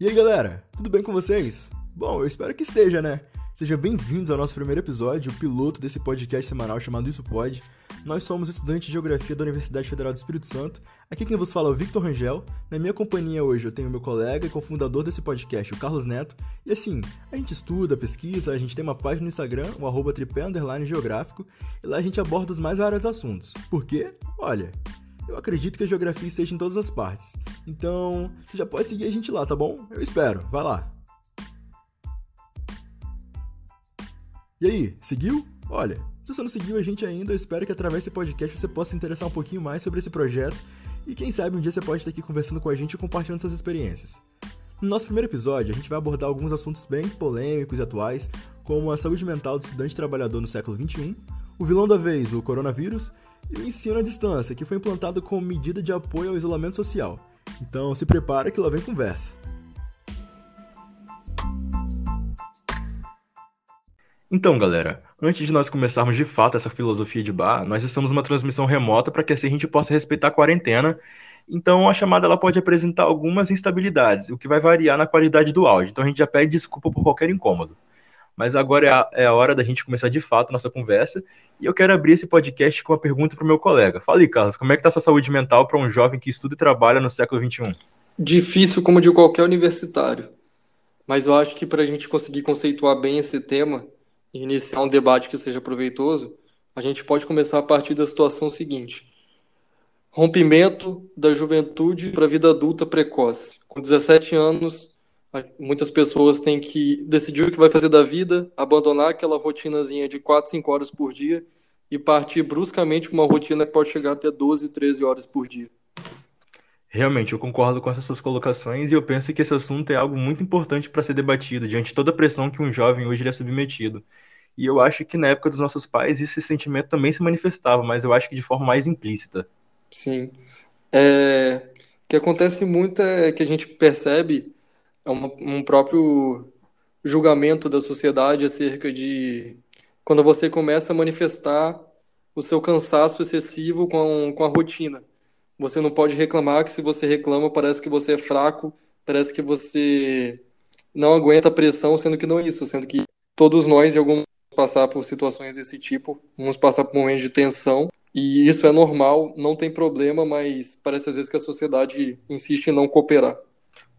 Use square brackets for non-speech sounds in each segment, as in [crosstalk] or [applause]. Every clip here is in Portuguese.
E aí galera, tudo bem com vocês? Bom, eu espero que esteja, né? Sejam bem-vindos ao nosso primeiro episódio, o piloto desse podcast semanal chamado Isso Pode. Nós somos estudantes de Geografia da Universidade Federal do Espírito Santo. Aqui quem vos fala é o Victor Rangel. Na minha companhia hoje eu tenho meu colega e cofundador desse podcast, o Carlos Neto. E assim, a gente estuda, pesquisa, a gente tem uma página no Instagram, o arroba geográfico, e lá a gente aborda os mais vários assuntos. Por quê? Olha, eu acredito que a geografia esteja em todas as partes. Então, você já pode seguir a gente lá, tá bom? Eu espero. Vai lá. E aí, seguiu? Olha, se você não seguiu a gente ainda, eu espero que através desse podcast você possa se interessar um pouquinho mais sobre esse projeto e quem sabe um dia você pode estar aqui conversando com a gente e compartilhando suas experiências. No nosso primeiro episódio, a gente vai abordar alguns assuntos bem polêmicos e atuais, como a saúde mental do estudante trabalhador no século XXI, o vilão da vez, o coronavírus, e o ensino à distância, que foi implantado como medida de apoio ao isolamento social. Então se prepara que lá vem conversa. Então, galera, antes de nós começarmos de fato essa filosofia de bar, nós estamos numa transmissão remota para que assim a gente possa respeitar a quarentena. Então, a chamada ela pode apresentar algumas instabilidades, o que vai variar na qualidade do áudio. Então, a gente já pede desculpa por qualquer incômodo. Mas agora é a, é a hora da gente começar de fato a nossa conversa. E eu quero abrir esse podcast com uma pergunta para o meu colega. Fala aí, Carlos, como é que está sua saúde mental para um jovem que estuda e trabalha no século XXI? Difícil como de qualquer universitário. Mas eu acho que para a gente conseguir conceituar bem esse tema e iniciar um debate que seja proveitoso, a gente pode começar a partir da situação seguinte: rompimento da juventude para a vida adulta precoce. Com 17 anos, muitas pessoas têm que decidir o que vai fazer da vida, abandonar aquela rotinazinha de 4, 5 horas por dia e partir bruscamente para uma rotina que pode chegar até 12, 13 horas por dia. Realmente, eu concordo com essas colocações e eu penso que esse assunto é algo muito importante para ser debatido diante de toda a pressão que um jovem hoje é submetido. E eu acho que na época dos nossos pais esse sentimento também se manifestava, mas eu acho que de forma mais implícita. Sim. É... O que acontece muito é que a gente percebe é uma, um próprio julgamento da sociedade acerca de quando você começa a manifestar o seu cansaço excessivo com, com a rotina. Você não pode reclamar que se você reclama parece que você é fraco, parece que você não aguenta a pressão, sendo que não é isso, sendo que todos nós em algum passar por situações desse tipo, vamos passar por momentos de tensão, e isso é normal, não tem problema, mas parece às vezes que a sociedade insiste em não cooperar.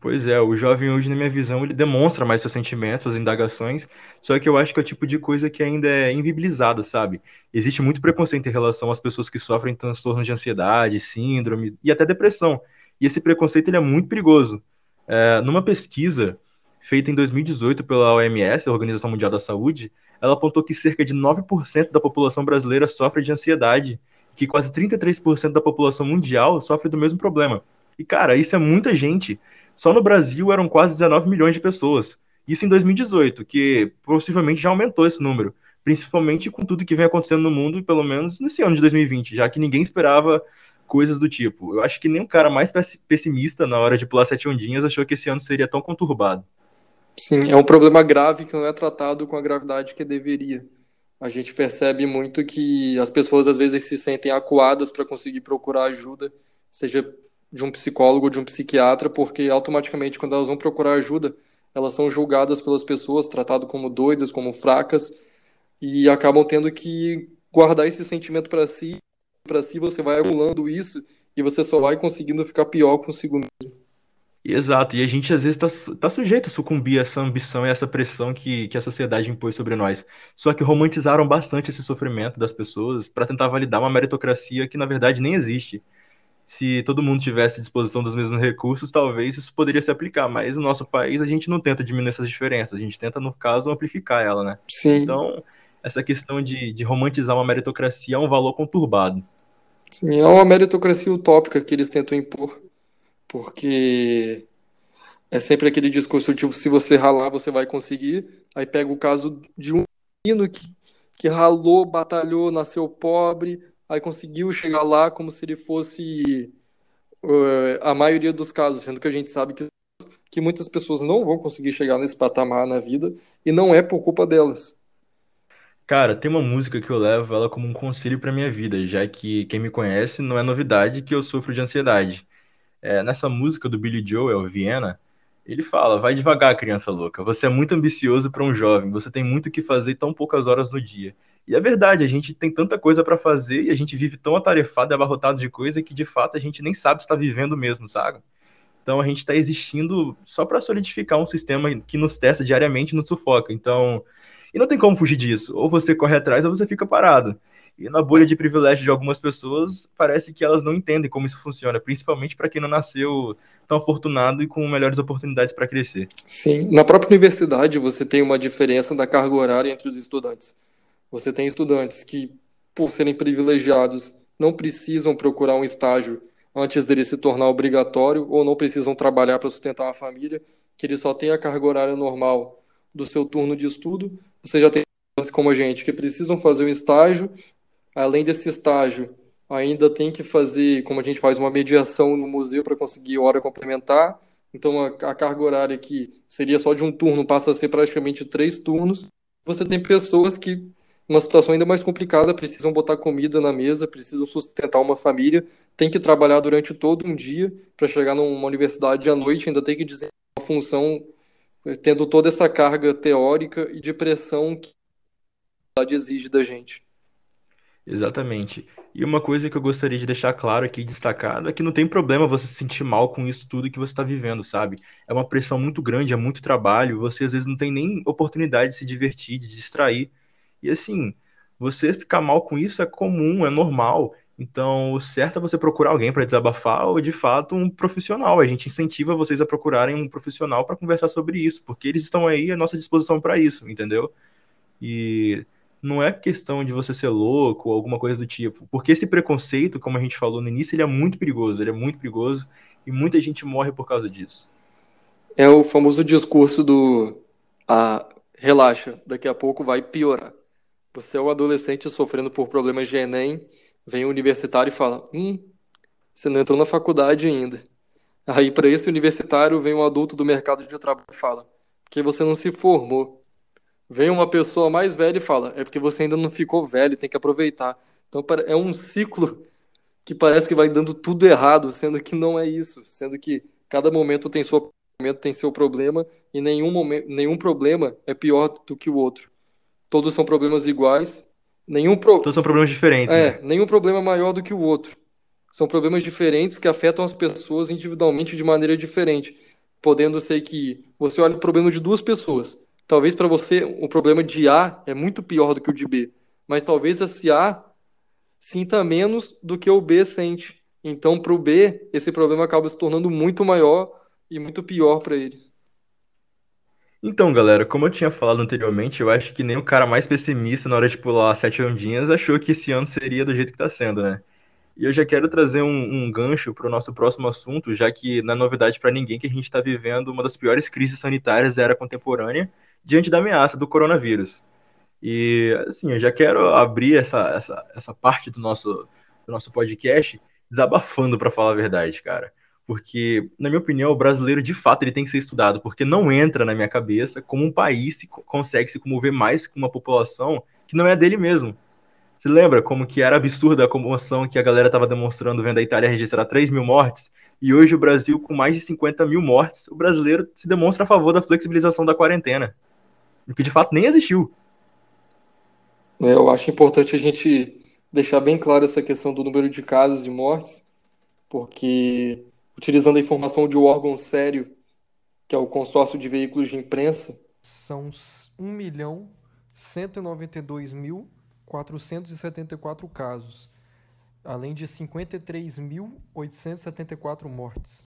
Pois é, o jovem hoje, na minha visão, ele demonstra mais seus sentimentos, suas indagações, só que eu acho que é o tipo de coisa que ainda é invibilizado, sabe? Existe muito preconceito em relação às pessoas que sofrem transtornos de ansiedade, síndrome e até depressão. E esse preconceito ele é muito perigoso. É, numa pesquisa feita em 2018 pela OMS, a Organização Mundial da Saúde, ela apontou que cerca de 9% da população brasileira sofre de ansiedade, que quase 33% da população mundial sofre do mesmo problema. E, cara, isso é muita gente. Só no Brasil eram quase 19 milhões de pessoas. Isso em 2018, que possivelmente já aumentou esse número, principalmente com tudo que vem acontecendo no mundo, pelo menos nesse ano de 2020, já que ninguém esperava coisas do tipo. Eu acho que nem o cara mais pessimista na hora de pular sete ondinhas achou que esse ano seria tão conturbado. Sim, é um problema grave que não é tratado com a gravidade que deveria. A gente percebe muito que as pessoas às vezes se sentem acuadas para conseguir procurar ajuda, seja de um psicólogo de um psiquiatra, porque automaticamente quando elas vão procurar ajuda, elas são julgadas pelas pessoas, tratadas como doidas, como fracas, e acabam tendo que guardar esse sentimento para si. Para si você vai acumulando isso e você só vai conseguindo ficar pior consigo mesmo. Exato, e a gente às vezes está tá sujeito a sucumbir a essa ambição e essa pressão que, que a sociedade impôs sobre nós. Só que romantizaram bastante esse sofrimento das pessoas para tentar validar uma meritocracia que na verdade nem existe. Se todo mundo tivesse disposição dos mesmos recursos, talvez isso poderia se aplicar, mas no nosso país a gente não tenta diminuir essas diferenças, a gente tenta, no caso, amplificar ela, né? Sim. Então, essa questão de, de romantizar uma meritocracia é um valor conturbado. Sim, é uma meritocracia utópica que eles tentam impor porque é sempre aquele discurso tipo, se você ralar, você vai conseguir. Aí pega o caso de um menino que, que ralou, batalhou, nasceu pobre, aí conseguiu chegar lá como se ele fosse uh, a maioria dos casos, sendo que a gente sabe que, que muitas pessoas não vão conseguir chegar nesse patamar na vida, e não é por culpa delas. Cara, tem uma música que eu levo ela como um conselho para minha vida, já que quem me conhece não é novidade que eu sofro de ansiedade. É, nessa música do Billy Joel, Viena, Ele fala: vai devagar, criança louca. Você é muito ambicioso para um jovem. Você tem muito o que fazer e tão poucas horas no dia. E é verdade, a gente tem tanta coisa para fazer e a gente vive tão atarefado e abarrotado de coisa que de fato a gente nem sabe se está vivendo mesmo, sabe? Então a gente está existindo só para solidificar um sistema que nos testa diariamente e nos sufoca. Então, e não tem como fugir disso. Ou você corre atrás ou você fica parado. E na bolha de privilégio de algumas pessoas, parece que elas não entendem como isso funciona, principalmente para quem não nasceu tão afortunado e com melhores oportunidades para crescer. Sim, na própria universidade você tem uma diferença da carga horária entre os estudantes. Você tem estudantes que, por serem privilegiados, não precisam procurar um estágio antes dele se tornar obrigatório ou não precisam trabalhar para sustentar uma família, que ele só tem a carga horária normal do seu turno de estudo. Você já tem como a gente que precisam fazer um estágio, além desse estágio, ainda tem que fazer, como a gente faz uma mediação no museu para conseguir hora complementar. Então a carga horária que seria só de um turno passa a ser praticamente três turnos. Você tem pessoas que uma situação ainda mais complicada, precisam botar comida na mesa, precisam sustentar uma família, tem que trabalhar durante todo um dia para chegar numa universidade à noite, ainda tem que dizer uma função tendo toda essa carga teórica e de pressão que a universidade exige da gente. Exatamente. E uma coisa que eu gostaria de deixar claro aqui, destacado, é que não tem problema você se sentir mal com isso tudo que você está vivendo, sabe? É uma pressão muito grande, é muito trabalho, você às vezes não tem nem oportunidade de se divertir, de distrair. E assim, você ficar mal com isso é comum, é normal. Então, o certo é você procurar alguém para desabafar ou, de fato, um profissional. A gente incentiva vocês a procurarem um profissional para conversar sobre isso, porque eles estão aí à nossa disposição para isso, entendeu? E não é questão de você ser louco ou alguma coisa do tipo, porque esse preconceito, como a gente falou no início, ele é muito perigoso, ele é muito perigoso e muita gente morre por causa disso. É o famoso discurso do ah, relaxa, daqui a pouco vai piorar. Você é um adolescente sofrendo por problemas de Enem, vem um universitário e fala: Hum, você não entrou na faculdade ainda. Aí, para esse universitário, vem um adulto do mercado de trabalho e fala: Porque você não se formou. Vem uma pessoa mais velha e fala: É porque você ainda não ficou velho, tem que aproveitar. Então, é um ciclo que parece que vai dando tudo errado, sendo que não é isso. Sendo que cada momento tem, sua, momento tem seu problema e nenhum, momento, nenhum problema é pior do que o outro todos são problemas iguais. Nenhum pro... Todos são problemas diferentes. É, né? nenhum problema é maior do que o outro. São problemas diferentes que afetam as pessoas individualmente de maneira diferente. Podendo ser que você olhe o problema de duas pessoas. Talvez para você o problema de A é muito pior do que o de B. Mas talvez esse A sinta menos do que o B sente. Então, para o B, esse problema acaba se tornando muito maior e muito pior para ele. Então, galera, como eu tinha falado anteriormente, eu acho que nem o cara mais pessimista na hora de pular sete ondinhas achou que esse ano seria do jeito que tá sendo, né? E eu já quero trazer um, um gancho para o nosso próximo assunto, já que não é novidade para ninguém que a gente está vivendo uma das piores crises sanitárias da era contemporânea diante da ameaça do coronavírus. E, assim, eu já quero abrir essa, essa, essa parte do nosso, do nosso podcast desabafando, para falar a verdade, cara porque, na minha opinião, o brasileiro de fato ele tem que ser estudado, porque não entra na minha cabeça como um país se, consegue se comover mais com uma população que não é dele mesmo. Você lembra como que era absurda a comoção que a galera estava demonstrando vendo a Itália registrar 3 mil mortes? E hoje o Brasil, com mais de 50 mil mortes, o brasileiro se demonstra a favor da flexibilização da quarentena, o que de fato nem existiu. É, eu acho importante a gente deixar bem claro essa questão do número de casos e mortes, porque utilizando a informação de um órgão sério, que é o consórcio de veículos de imprensa. São 1.192.474 casos, além de 53.874 mortes.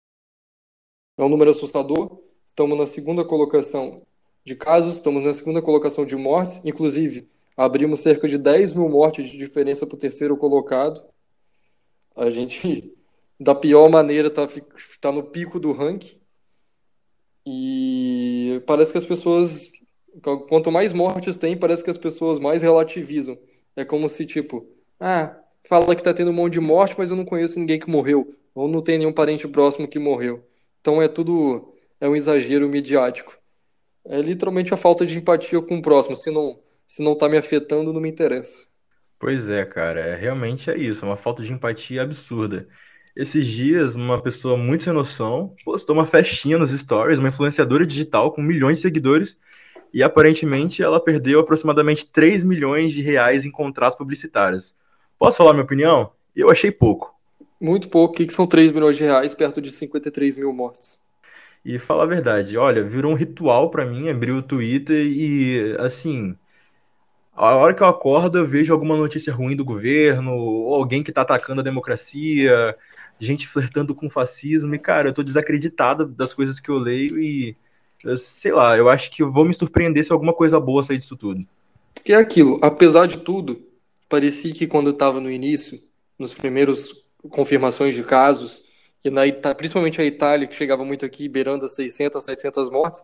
É um número assustador. Estamos na segunda colocação de casos, estamos na segunda colocação de mortes. Inclusive, abrimos cerca de 10 mil mortes de diferença para o terceiro colocado. A gente da pior maneira, tá, tá no pico do ranking. E parece que as pessoas, quanto mais mortes tem, parece que as pessoas mais relativizam. É como se, tipo, ah, fala que tá tendo um monte de morte, mas eu não conheço ninguém que morreu. Ou não tem nenhum parente próximo que morreu. Então é tudo, é um exagero midiático. É literalmente a falta de empatia com o próximo. Se não, se não tá me afetando, não me interessa. Pois é, cara, é, realmente é isso, é uma falta de empatia absurda. Esses dias, uma pessoa muito sem noção postou uma festinha nos stories, uma influenciadora digital com milhões de seguidores, e aparentemente ela perdeu aproximadamente 3 milhões de reais em contratos publicitários. Posso falar minha opinião? Eu achei pouco. Muito pouco. O que são 3 milhões de reais perto de 53 mil mortos? E fala a verdade, olha, virou um ritual para mim abrir o Twitter e, assim, a hora que eu acordo eu vejo alguma notícia ruim do governo, ou alguém que tá atacando a democracia, gente flertando com fascismo, e, cara, eu tô desacreditado das coisas que eu leio e, sei lá, eu acho que eu vou me surpreender se alguma coisa boa sair disso tudo. Que é aquilo, apesar de tudo, parecia que quando eu tava no início, nos primeiros confirmações de casos, que na Ita principalmente a Itália, que chegava muito aqui, beirando as 600, 700 mortes,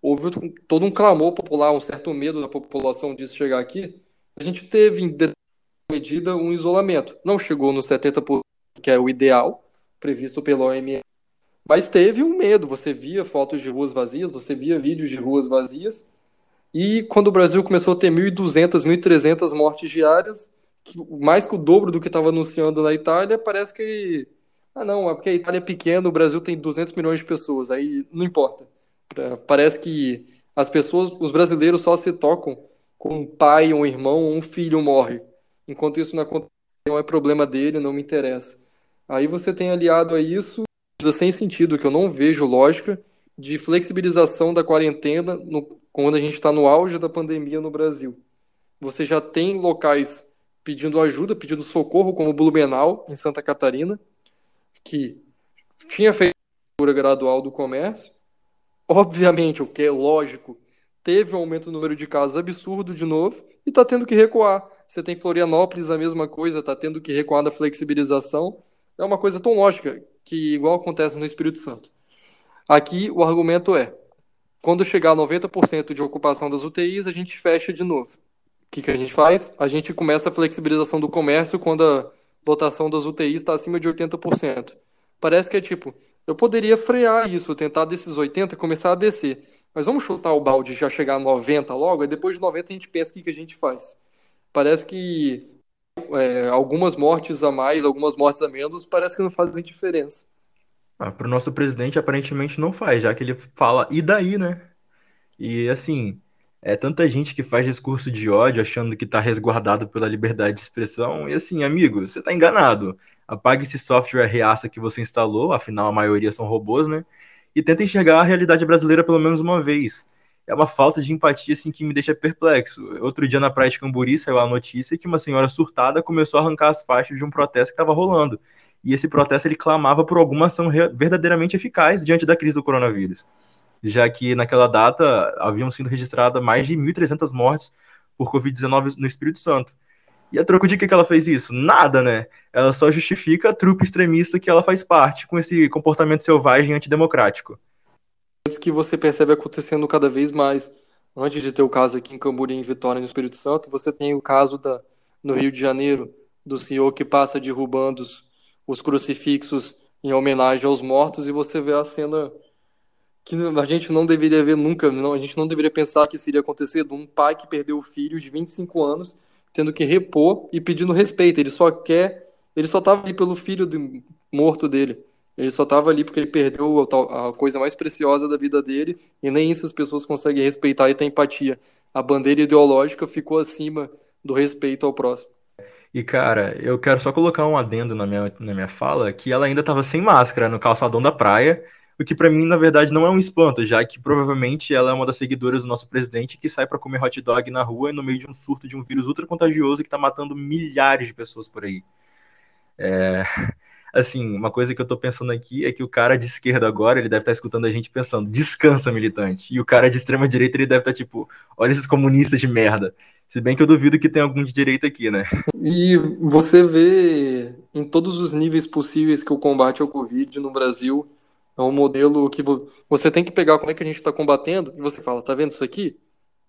houve todo um clamor popular, um certo medo da população disso chegar aqui. A gente teve, em medida, um isolamento. Não chegou no 70%, que é o ideal, previsto pela OMS, mas teve um medo. Você via fotos de ruas vazias, você via vídeos de ruas vazias, e quando o Brasil começou a ter 1.200, 1.300 mortes diárias, mais que o dobro do que estava anunciando na Itália, parece que ah, não, é porque a Itália é pequena, o Brasil tem 200 milhões de pessoas, aí não importa. Parece que as pessoas, os brasileiros só se tocam com um pai, um irmão, um filho morre. Enquanto isso não acontece, não é problema dele, não me interessa. Aí você tem aliado a isso, sem sentido, que eu não vejo lógica, de flexibilização da quarentena no, quando a gente está no auge da pandemia no Brasil. Você já tem locais pedindo ajuda, pedindo socorro, como Blumenau, em Santa Catarina, que tinha feito a gradual do comércio. Obviamente, o que é lógico, teve um aumento no número de casos absurdo de novo e está tendo que recuar. Você tem Florianópolis a mesma coisa, está tendo que recuar da flexibilização. É uma coisa tão lógica que igual acontece no Espírito Santo. Aqui o argumento é: quando chegar a 90% de ocupação das UTIs, a gente fecha de novo. O que, que a gente faz? A gente começa a flexibilização do comércio quando a lotação das UTIs está acima de 80%. Parece que é tipo, eu poderia frear isso, tentar desses 80 começar a descer. Mas vamos chutar o balde já chegar a 90 logo, e depois de 90 a gente pensa o que, que a gente faz. Parece que é, algumas mortes a mais, algumas mortes a menos, parece que não fazem diferença. Ah, para o nosso presidente, aparentemente não faz, já que ele fala, e daí, né? E assim, é tanta gente que faz discurso de ódio achando que está resguardado pela liberdade de expressão. E assim, amigo, você está enganado. Apague esse software reaça que você instalou, afinal a maioria são robôs, né? E tenta enxergar a realidade brasileira pelo menos uma vez. É uma falta de empatia assim que me deixa perplexo. Outro dia na praia de Camburi saiu a notícia que uma senhora surtada começou a arrancar as faixas de um protesto que estava rolando. E esse protesto ele clamava por alguma ação verdadeiramente eficaz diante da crise do coronavírus já que naquela data haviam sido registradas mais de 1.300 mortes por Covid-19 no Espírito Santo. E a troco de que, que ela fez isso? Nada, né? Ela só justifica a trupe extremista que ela faz parte, com esse comportamento selvagem antidemocrático. Que você percebe acontecendo cada vez mais. Antes de ter o caso aqui em Camburi, em Vitória, no Espírito Santo, você tem o caso da, no Rio de Janeiro, do senhor que passa derrubando os, os crucifixos em homenagem aos mortos, e você vê a cena que a gente não deveria ver nunca, não, a gente não deveria pensar que isso iria acontecer de um pai que perdeu o filho de 25 anos, tendo que repor e pedindo respeito. Ele só quer, ele só estava ali pelo filho de, morto dele. Ele só estava ali porque ele perdeu a, a, coisa mais preciosa da vida dele, e nem isso as pessoas conseguem respeitar e ter empatia. A bandeira ideológica ficou acima do respeito ao próximo. E, cara, eu quero só colocar um adendo na minha, na minha fala, que ela ainda estava sem máscara no calçadão da praia, o que para mim, na verdade, não é um espanto, já que provavelmente ela é uma das seguidoras do nosso presidente que sai para comer hot dog na rua no meio de um surto de um vírus ultra contagioso que está matando milhares de pessoas por aí. É... Assim, uma coisa que eu tô pensando aqui é que o cara de esquerda agora, ele deve estar tá escutando a gente pensando, descansa, militante. E o cara de extrema direita, ele deve estar tá, tipo, olha esses comunistas de merda. Se bem que eu duvido que tenha algum de direita aqui, né? E você vê em todos os níveis possíveis que o combate ao Covid no Brasil é um modelo que você tem que pegar como é que a gente está combatendo e você fala, tá vendo isso aqui?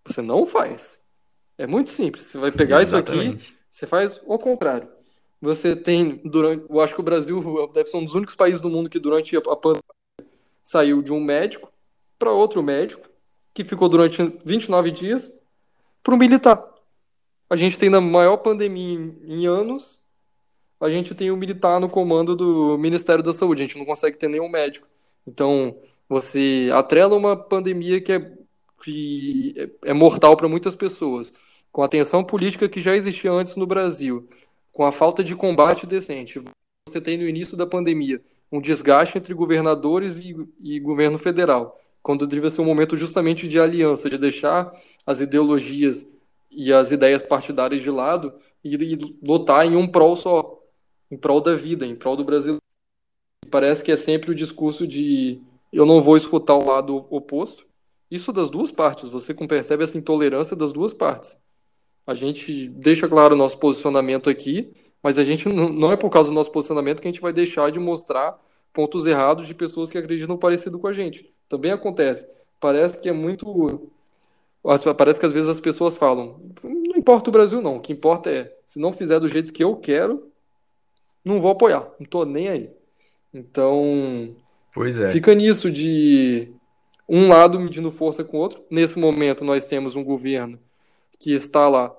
Você não faz. É muito simples. Você vai pegar Exatamente. isso aqui, você faz o contrário. Você tem, durante, eu acho que o Brasil deve ser um dos únicos países do mundo que durante a pandemia saiu de um médico para outro médico, que ficou durante 29 dias, para um militar. A gente tem na maior pandemia em, em anos a gente tem um militar no comando do Ministério da Saúde, a gente não consegue ter nenhum médico. Então, você atrela uma pandemia que é, que é mortal para muitas pessoas, com a tensão política que já existia antes no Brasil, com a falta de combate decente. Você tem no início da pandemia um desgaste entre governadores e, e governo federal, quando deveria ser um momento justamente de aliança, de deixar as ideologias e as ideias partidárias de lado e, e lutar em um prol só, em prol da vida, em prol do Brasil. Parece que é sempre o discurso de eu não vou escutar o lado oposto. Isso das duas partes, você percebe essa intolerância das duas partes. A gente deixa claro o nosso posicionamento aqui, mas a gente não é por causa do nosso posicionamento que a gente vai deixar de mostrar pontos errados de pessoas que acreditam parecido com a gente. Também acontece. Parece que é muito. Parece que às vezes as pessoas falam: não importa o Brasil, não. O que importa é, se não fizer do jeito que eu quero, não vou apoiar. Não tô nem aí. Então. Pois é. Fica nisso de um lado medindo força com o outro. Nesse momento, nós temos um governo que está lá,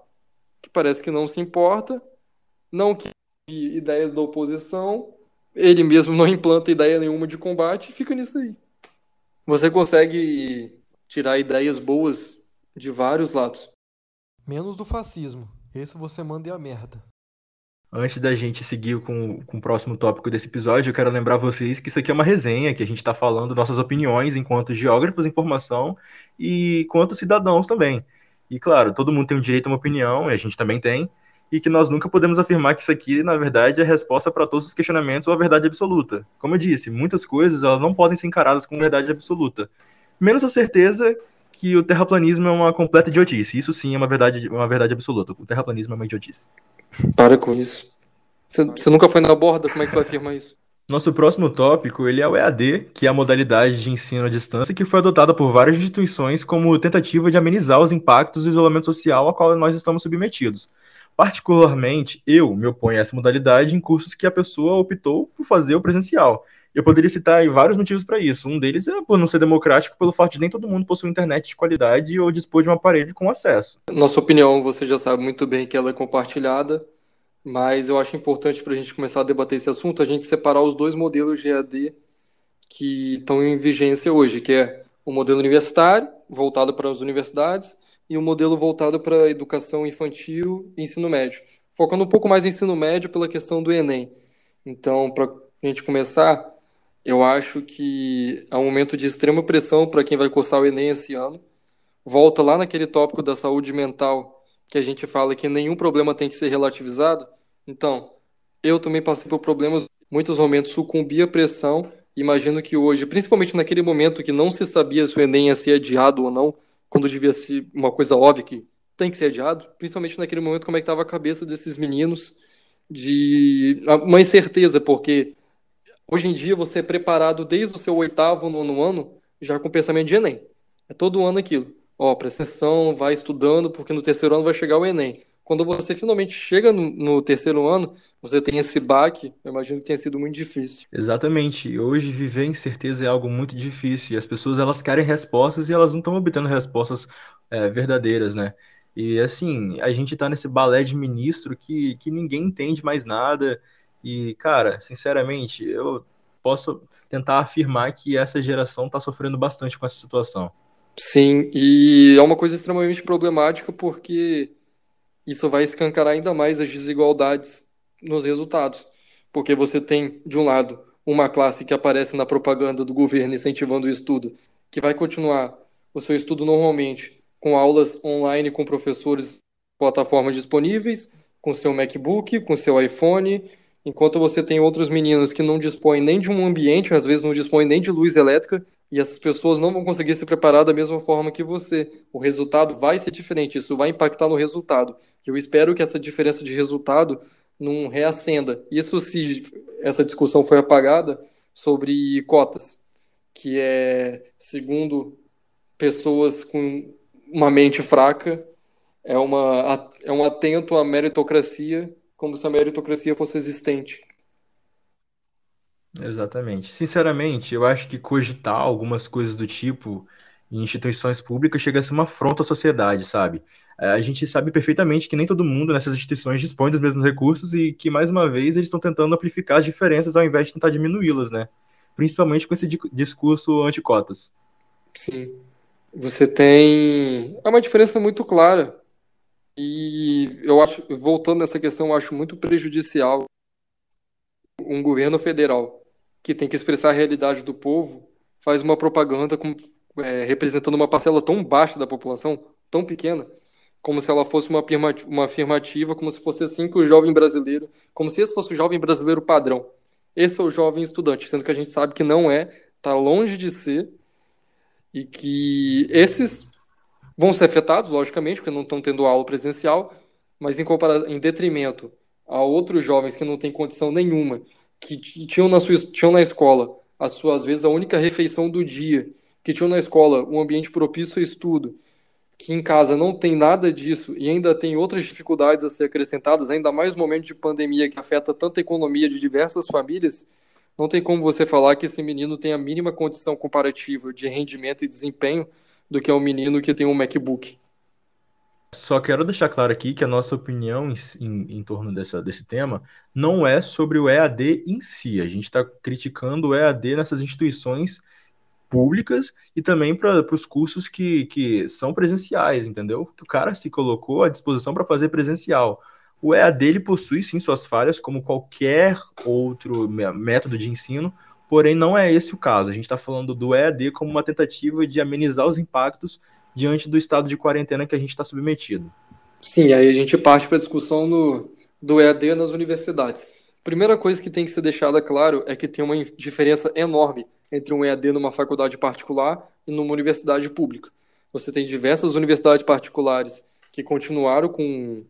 que parece que não se importa, não que ideias da oposição, ele mesmo não implanta ideia nenhuma de combate e fica nisso aí. Você consegue tirar ideias boas de vários lados. Menos do fascismo. Esse você manda a merda. Antes da gente seguir com, com o próximo tópico desse episódio, eu quero lembrar vocês que isso aqui é uma resenha, que a gente está falando nossas opiniões enquanto geógrafos em formação e enquanto cidadãos também. E claro, todo mundo tem o direito a uma opinião, e a gente também tem, e que nós nunca podemos afirmar que isso aqui, na verdade, é a resposta para todos os questionamentos ou a verdade absoluta. Como eu disse, muitas coisas elas não podem ser encaradas como verdade absoluta. Menos a certeza que o terraplanismo é uma completa idiotice. Isso sim é uma verdade, uma verdade absoluta. O terraplanismo é uma idiotice. Para com isso. Você, nunca foi na borda, como é que você vai afirmar isso? Nosso próximo tópico ele é o EAD, que é a modalidade de ensino à distância que foi adotada por várias instituições como tentativa de amenizar os impactos do isolamento social ao qual nós estamos submetidos. Particularmente, eu me oponho a essa modalidade em cursos que a pessoa optou por fazer o presencial. Eu poderia citar vários motivos para isso. Um deles é por não ser democrático, pelo fato de nem todo mundo possuir internet de qualidade ou dispor de um aparelho com acesso. Nossa opinião, você já sabe muito bem que ela é compartilhada, mas eu acho importante para a gente começar a debater esse assunto, a gente separar os dois modelos de EAD que estão em vigência hoje, que é o modelo universitário, voltado para as universidades, e um modelo voltado para a educação infantil e ensino médio. Focando um pouco mais em ensino médio pela questão do Enem. Então, para a gente começar, eu acho que é um momento de extrema pressão para quem vai cursar o Enem esse ano. Volta lá naquele tópico da saúde mental, que a gente fala que nenhum problema tem que ser relativizado. Então, eu também passei por problemas, muitos momentos sucumbi à pressão. Imagino que hoje, principalmente naquele momento que não se sabia se o Enem ia ser adiado ou não, quando devia ser uma coisa óbvia que tem que ser adiado, principalmente naquele momento como é que estava a cabeça desses meninos de uma incerteza, porque hoje em dia você é preparado desde o seu oitavo, nono ano, já com pensamento de Enem. É todo ano aquilo. Ó, presta atenção, vai estudando, porque no terceiro ano vai chegar o Enem. Quando você finalmente chega no, no terceiro ano, você tem esse baque, eu imagino que tenha sido muito difícil. Exatamente. Hoje viver incerteza é algo muito difícil e as pessoas elas querem respostas e elas não estão obtendo respostas é, verdadeiras, né? E assim, a gente tá nesse balé de ministro que, que ninguém entende mais nada. E, cara, sinceramente, eu posso tentar afirmar que essa geração está sofrendo bastante com essa situação. Sim, e é uma coisa extremamente problemática porque isso vai escancarar ainda mais as desigualdades nos resultados. Porque você tem, de um lado, uma classe que aparece na propaganda do governo incentivando o estudo, que vai continuar o seu estudo normalmente, com aulas online com professores, plataformas disponíveis, com seu MacBook, com seu iPhone, enquanto você tem outros meninos que não dispõem nem de um ambiente, às vezes não dispõem nem de luz elétrica, e essas pessoas não vão conseguir se preparar da mesma forma que você. O resultado vai ser diferente, isso vai impactar no resultado. Eu espero que essa diferença de resultado não reacenda. Isso se essa discussão foi apagada sobre cotas, que é, segundo pessoas com uma mente fraca, é, uma, é um atento à meritocracia, como se a meritocracia fosse existente. Exatamente. Sinceramente, eu acho que cogitar algumas coisas do tipo em instituições públicas chega a ser uma afronta à sociedade, sabe? a gente sabe perfeitamente que nem todo mundo nessas instituições dispõe dos mesmos recursos e que, mais uma vez, eles estão tentando amplificar as diferenças ao invés de tentar diminuí-las, né? Principalmente com esse discurso anti-cotas. Sim. Você tem. É uma diferença muito clara. E eu acho, voltando nessa questão, eu acho muito prejudicial um governo federal que tem que expressar a realidade do povo faz uma propaganda com, é, representando uma parcela tão baixa da população, tão pequena, como se ela fosse uma, uma afirmativa, como se fosse assim que o jovem brasileiro, como se esse fosse o jovem brasileiro padrão. Esse é o jovem estudante, sendo que a gente sabe que não é, está longe de ser, e que esses vão ser afetados, logicamente, porque não estão tendo aula presencial, mas em, em detrimento a outros jovens que não têm condição nenhuma, que tinham na, sua, tinham na escola, as suas vezes, a única refeição do dia, que tinham na escola um ambiente propício ao estudo, que em casa não tem nada disso e ainda tem outras dificuldades a ser acrescentadas, ainda mais no momento de pandemia que afeta tanta economia de diversas famílias, não tem como você falar que esse menino tem a mínima condição comparativa de rendimento e desempenho do que é um menino que tem um MacBook. Só quero deixar claro aqui que a nossa opinião em, em, em torno dessa, desse tema não é sobre o EAD em si. A gente está criticando o EAD nessas instituições públicas e também para os cursos que, que são presenciais, entendeu? Que o cara se colocou à disposição para fazer presencial. O EAD ele possui sim suas falhas, como qualquer outro método de ensino, porém não é esse o caso. A gente está falando do EAD como uma tentativa de amenizar os impactos diante do estado de quarentena que a gente está submetido. Sim, aí a gente parte para a discussão no, do EAD nas universidades. Primeira coisa que tem que ser deixada claro é que tem uma diferença enorme entre um EAD numa faculdade particular e numa universidade pública. Você tem diversas universidades particulares que continuaram com,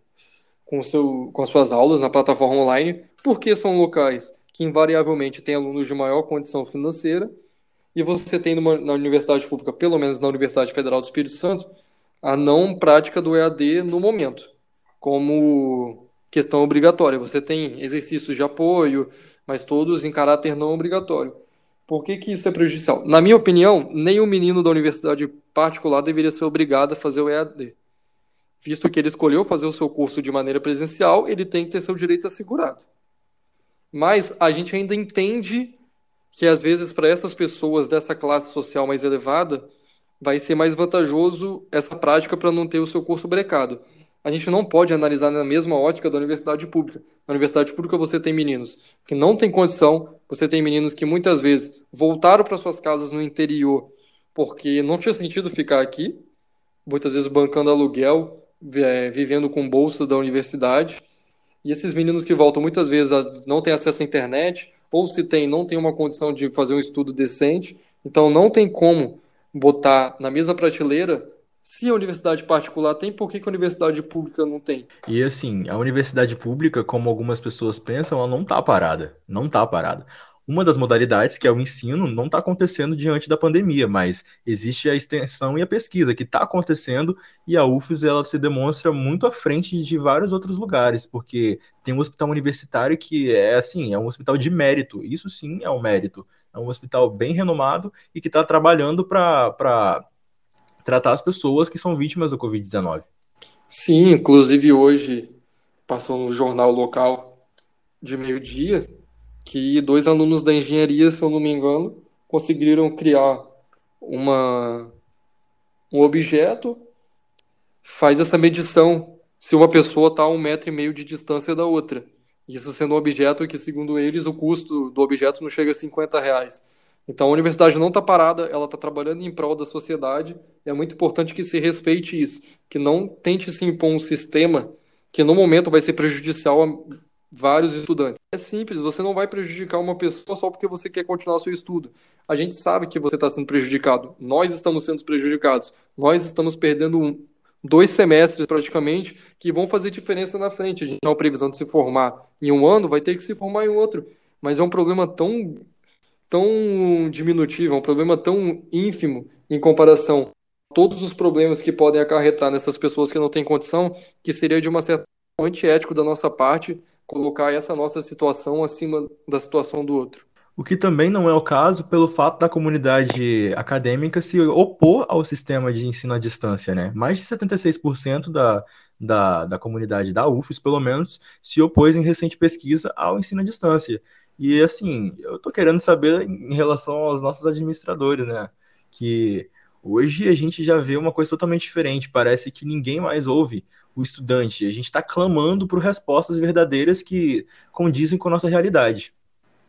com, seu, com as suas aulas na plataforma online, porque são locais que invariavelmente têm alunos de maior condição financeira e você tem numa, na universidade pública, pelo menos na Universidade Federal do Espírito Santo, a não prática do EAD no momento, como questão obrigatória. Você tem exercícios de apoio, mas todos em caráter não obrigatório. Por que, que isso é prejudicial? Na minha opinião, nenhum menino da universidade particular deveria ser obrigado a fazer o EAD. Visto que ele escolheu fazer o seu curso de maneira presencial, ele tem que ter seu direito assegurado. Mas a gente ainda entende que às vezes para essas pessoas dessa classe social mais elevada vai ser mais vantajoso essa prática para não ter o seu curso brecado. A gente não pode analisar na mesma ótica da universidade pública. Na universidade pública você tem meninos que não têm condição, você tem meninos que muitas vezes voltaram para suas casas no interior porque não tinha sentido ficar aqui, muitas vezes bancando aluguel, é, vivendo com bolsa da universidade. E esses meninos que voltam muitas vezes não têm acesso à internet, ou se tem, não tem uma condição de fazer um estudo decente, então não tem como botar na mesma prateleira se a universidade particular tem, por que, que a universidade pública não tem? E assim, a universidade pública, como algumas pessoas pensam, ela não está parada. Não está parada uma das modalidades, que é o ensino, não está acontecendo diante da pandemia, mas existe a extensão e a pesquisa que está acontecendo e a UFES ela se demonstra muito à frente de vários outros lugares, porque tem um hospital universitário que é assim, é um hospital de mérito, isso sim é um mérito, é um hospital bem renomado e que está trabalhando para tratar as pessoas que são vítimas do Covid-19. Sim, inclusive hoje passou no jornal local de meio-dia que dois alunos da engenharia, se eu não me engano, conseguiram criar uma, um objeto, faz essa medição se uma pessoa está a um metro e meio de distância da outra. Isso sendo um objeto que, segundo eles, o custo do objeto não chega a 50 reais. Então a universidade não está parada, ela está trabalhando em prol da sociedade. É muito importante que se respeite isso, que não tente se impor um sistema que no momento vai ser prejudicial vários estudantes. É simples, você não vai prejudicar uma pessoa só porque você quer continuar seu estudo. A gente sabe que você está sendo prejudicado. Nós estamos sendo prejudicados. Nós estamos perdendo um, dois semestres praticamente que vão fazer diferença na frente. A gente tem uma previsão de se formar em um ano, vai ter que se formar em outro. Mas é um problema tão, tão diminutivo, é um problema tão ínfimo em comparação a todos os problemas que podem acarretar nessas pessoas que não têm condição, que seria de uma certa antiético da nossa parte colocar essa nossa situação acima da situação do outro. O que também não é o caso pelo fato da comunidade acadêmica se opor ao sistema de ensino à distância, né? Mais de 76% da, da, da comunidade da UFES, pelo menos, se opôs em recente pesquisa ao ensino à distância. E, assim, eu tô querendo saber em relação aos nossos administradores, né? Que hoje a gente já vê uma coisa totalmente diferente. Parece que ninguém mais ouve o estudante. A gente está clamando por respostas verdadeiras que condizem com a nossa realidade.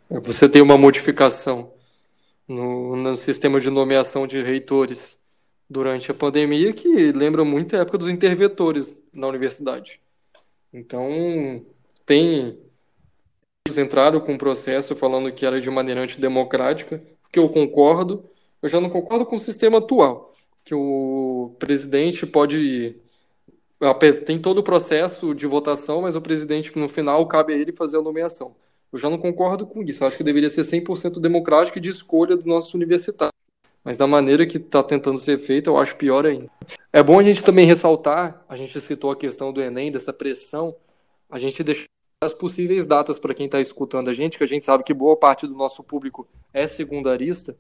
Você tem uma modificação no, no sistema de nomeação de reitores durante a pandemia que lembra muito a época dos interventores na universidade. Então, tem. Eles entraram com um processo falando que era de maneira antidemocrática, que eu concordo. Eu já não concordo com o sistema atual, que o presidente pode. Tem todo o processo de votação, mas o presidente, no final, cabe a ele fazer a nomeação. Eu já não concordo com isso. Eu acho que deveria ser 100% democrático e de escolha do nosso universitário. Mas da maneira que está tentando ser feito, eu acho pior ainda. É bom a gente também ressaltar, a gente citou a questão do Enem, dessa pressão, a gente deixou as possíveis datas para quem está escutando a gente, que a gente sabe que boa parte do nosso público é secundarista,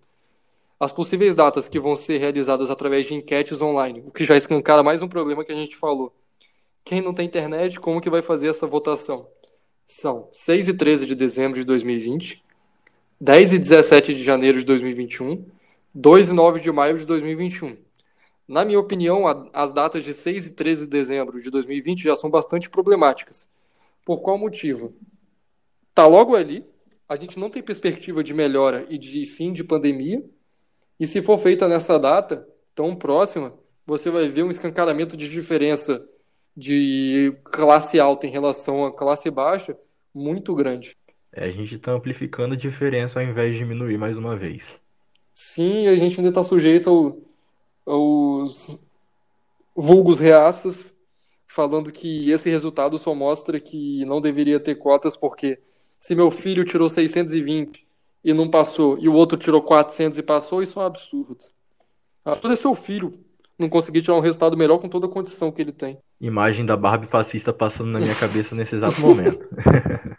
as possíveis datas que vão ser realizadas através de enquetes online, o que já escancara mais um problema que a gente falou. Quem não tem internet, como que vai fazer essa votação? são 6 e 13 de dezembro de 2020, 10 e 17 de janeiro de 2021, 2 e 9 de maio de 2021. Na minha opinião, as datas de 6 e 13 de dezembro de 2020 já são bastante problemáticas. Por qual motivo? Tá logo ali, a gente não tem perspectiva de melhora e de fim de pandemia, e se for feita nessa data tão próxima, você vai ver um escancaramento de diferença de classe alta em relação à classe baixa muito grande. É, a gente está amplificando a diferença ao invés de diminuir mais uma vez. Sim, a gente ainda está sujeito ao, aos vulgos reaças falando que esse resultado só mostra que não deveria ter cotas porque se meu filho tirou 620 e não passou e o outro tirou 400 e passou, isso é um absurdo. Absurdo é seu filho não conseguir tirar um resultado melhor com toda a condição que ele tem. Imagem da Barbie fascista passando na minha cabeça nesse exato momento. [laughs]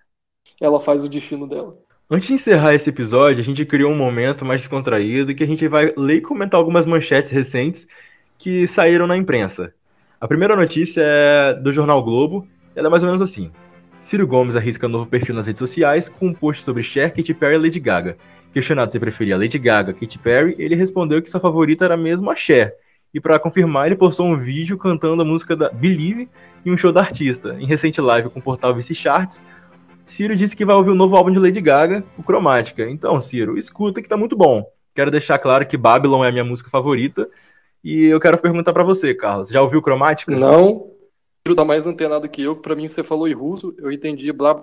Ela faz o destino dela. Antes de encerrar esse episódio, a gente criou um momento mais descontraído que a gente vai ler e comentar algumas manchetes recentes que saíram na imprensa. A primeira notícia é do jornal Globo, ela é mais ou menos assim. Ciro Gomes arrisca novo perfil nas redes sociais com um post sobre Cher, Katy Perry e Lady Gaga. Questionado se preferia Lady Gaga, Katy Perry, ele respondeu que sua favorita era mesmo a Cher, e para confirmar, ele postou um vídeo cantando a música da Believe em um show da artista. Em recente live com o portal VC Charts, Ciro disse que vai ouvir o novo álbum de Lady Gaga, o Cromática. Então, Ciro, escuta que tá muito bom. Quero deixar claro que Babylon é a minha música favorita. E eu quero perguntar para você, Carlos. Já ouviu Cromática? Não. Ciro tá mais antenado que eu, que pra mim você falou em russo, eu entendi blá blá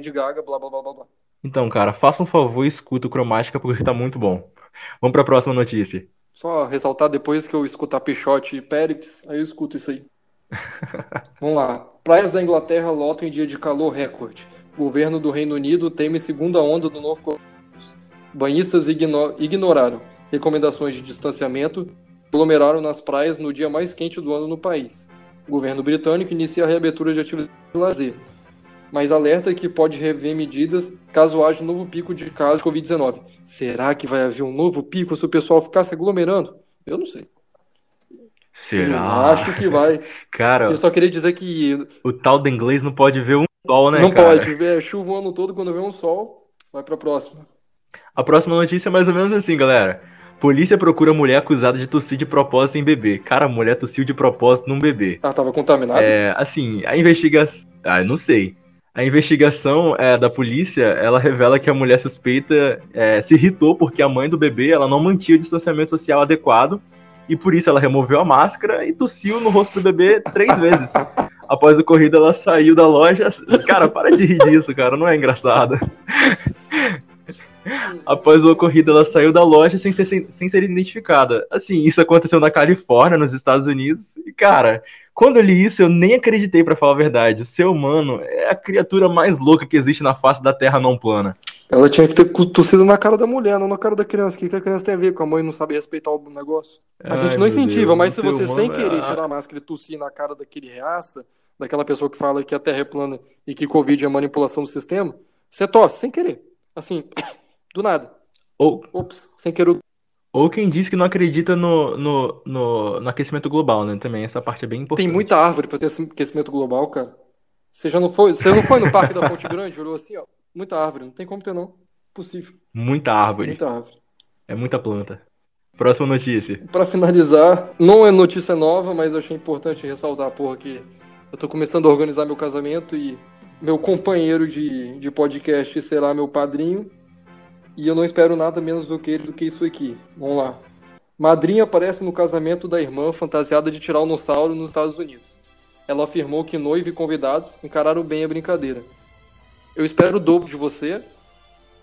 de Gaga, blá blá blá blá blá. Então, cara, faça um favor e escuta o Cromática porque tá muito bom. Vamos para a próxima notícia. Só ressaltar depois que eu escutar Pichote e Périx, aí eu escuto isso aí. [laughs] Vamos lá. Praias da Inglaterra lotam em dia de calor recorde. governo do Reino Unido teme segunda onda do novo coronavírus. Banhistas igno ignoraram recomendações de distanciamento aglomeraram nas praias no dia mais quente do ano no país. O governo britânico inicia a reabertura de atividades de lazer, mas alerta que pode rever medidas caso haja um novo pico de casos de Covid-19. Será que vai haver um novo pico se o pessoal ficar se aglomerando? Eu não sei. Será? Eu acho que vai. [laughs] Cara, eu só queria dizer que. O tal do inglês não pode ver um sol, né? Não cara? pode. Ver chuva o ano todo, quando vê um sol, vai pra próxima. A próxima notícia é mais ou menos assim, galera. Polícia procura mulher acusada de tossir de propósito em bebê. Cara, mulher tossiu de propósito num bebê. Ah, tava contaminada? É, assim, a investigação. Ah, não sei. A investigação é, da polícia, ela revela que a mulher suspeita é, se irritou porque a mãe do bebê ela não mantinha o distanciamento social adequado e por isso ela removeu a máscara e tossiu no rosto do bebê três vezes. [laughs] Após o ocorrido, ela saiu da loja. Cara, para de rir disso, cara, não é engraçado. [laughs] Após o ocorrido, ela saiu da loja sem ser, sem, ser identificada. Assim, isso aconteceu na Califórnia, nos Estados Unidos. E, cara, quando eu li isso, eu nem acreditei, para falar a verdade. O ser humano é a criatura mais louca que existe na face da Terra não plana. Ela tinha que ter tossido na cara da mulher, não na cara da criança. O que, a criança tem a ver com a mãe não sabe respeitar o negócio? A Ai, gente não incentiva, Deus, mas se você sem querer é... tirar a máscara e tossir na cara daquele reaça, daquela pessoa que fala que a Terra é plana e que Covid é manipulação do sistema, você tosse sem querer. Assim, Do nada. Ou, Ops, sem querer. ou quem diz que não acredita no, no, no, no aquecimento global, né? Também essa parte é bem importante. Tem muita árvore pra ter esse aquecimento global, cara. Você já não foi, você não foi no Parque da Fonte Grande? Olhou assim, ó. Muita árvore. Não tem como ter, não. Possível. Muita árvore. Muita árvore. É muita planta. Próxima notícia. Pra finalizar, não é notícia nova, mas eu achei importante ressaltar, porra, que eu tô começando a organizar meu casamento e meu companheiro de, de podcast será meu padrinho. E eu não espero nada menos do que do que isso aqui. Vamos lá. Madrinha aparece no casamento da irmã fantasiada de tiranossauro nos Estados Unidos. Ela afirmou que noivo e convidados encararam bem a brincadeira. Eu espero o dobro de você,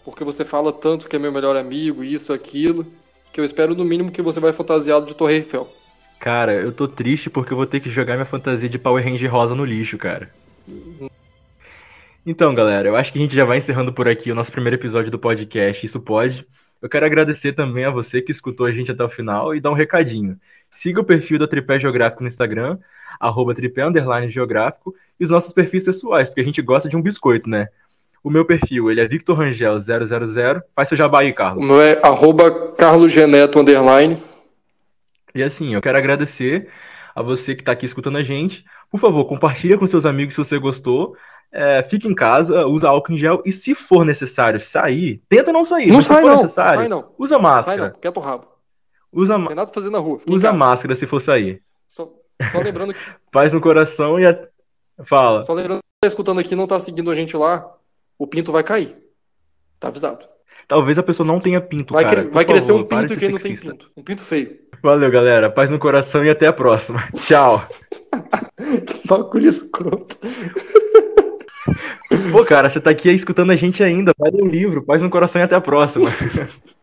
porque você fala tanto que é meu melhor amigo, isso, aquilo, que eu espero no mínimo que você vai fantasiado de Torre Eiffel. Cara, eu tô triste porque eu vou ter que jogar minha fantasia de Power Ranger rosa no lixo, cara. Então, galera, eu acho que a gente já vai encerrando por aqui o nosso primeiro episódio do podcast Isso Pode. Eu quero agradecer também a você que escutou a gente até o final e dar um recadinho. Siga o perfil da Tripé Geográfico no Instagram, arroba tripé underline geográfico, e os nossos perfis pessoais, porque a gente gosta de um biscoito, né? O meu perfil, ele é Victor Rangel 000. Faz seu jabá aí, O Carlos. meu é arroba carlosgeneto, underline. E assim, eu quero agradecer a você que está aqui escutando a gente. Por favor, compartilha com seus amigos se você gostou. É, fique em casa, usa álcool em gel e se for necessário sair, tenta não sair. Não sai se for não, necessário, sai não. usa Sai máscara. não, quieta o rabo. Usa, Não tem nada fazer na rua. fica usa casa. máscara se for sair. Só, só lembrando que. [laughs] Paz no coração e a... fala. Só lembrando que tá escutando aqui não tá seguindo a gente lá, o pinto vai cair. Tá avisado. Talvez a pessoa não tenha pinto, Vai, cara. vai crescer favor, um pinto e quem não tem sexista. pinto. Um pinto feio. Valeu, galera. Paz no coração e até a próxima. Tchau. [laughs] Que bagulho escroto. Pô, cara, você tá aqui escutando a gente ainda. Vai ler o livro. Paz no coração e até a próxima. [laughs]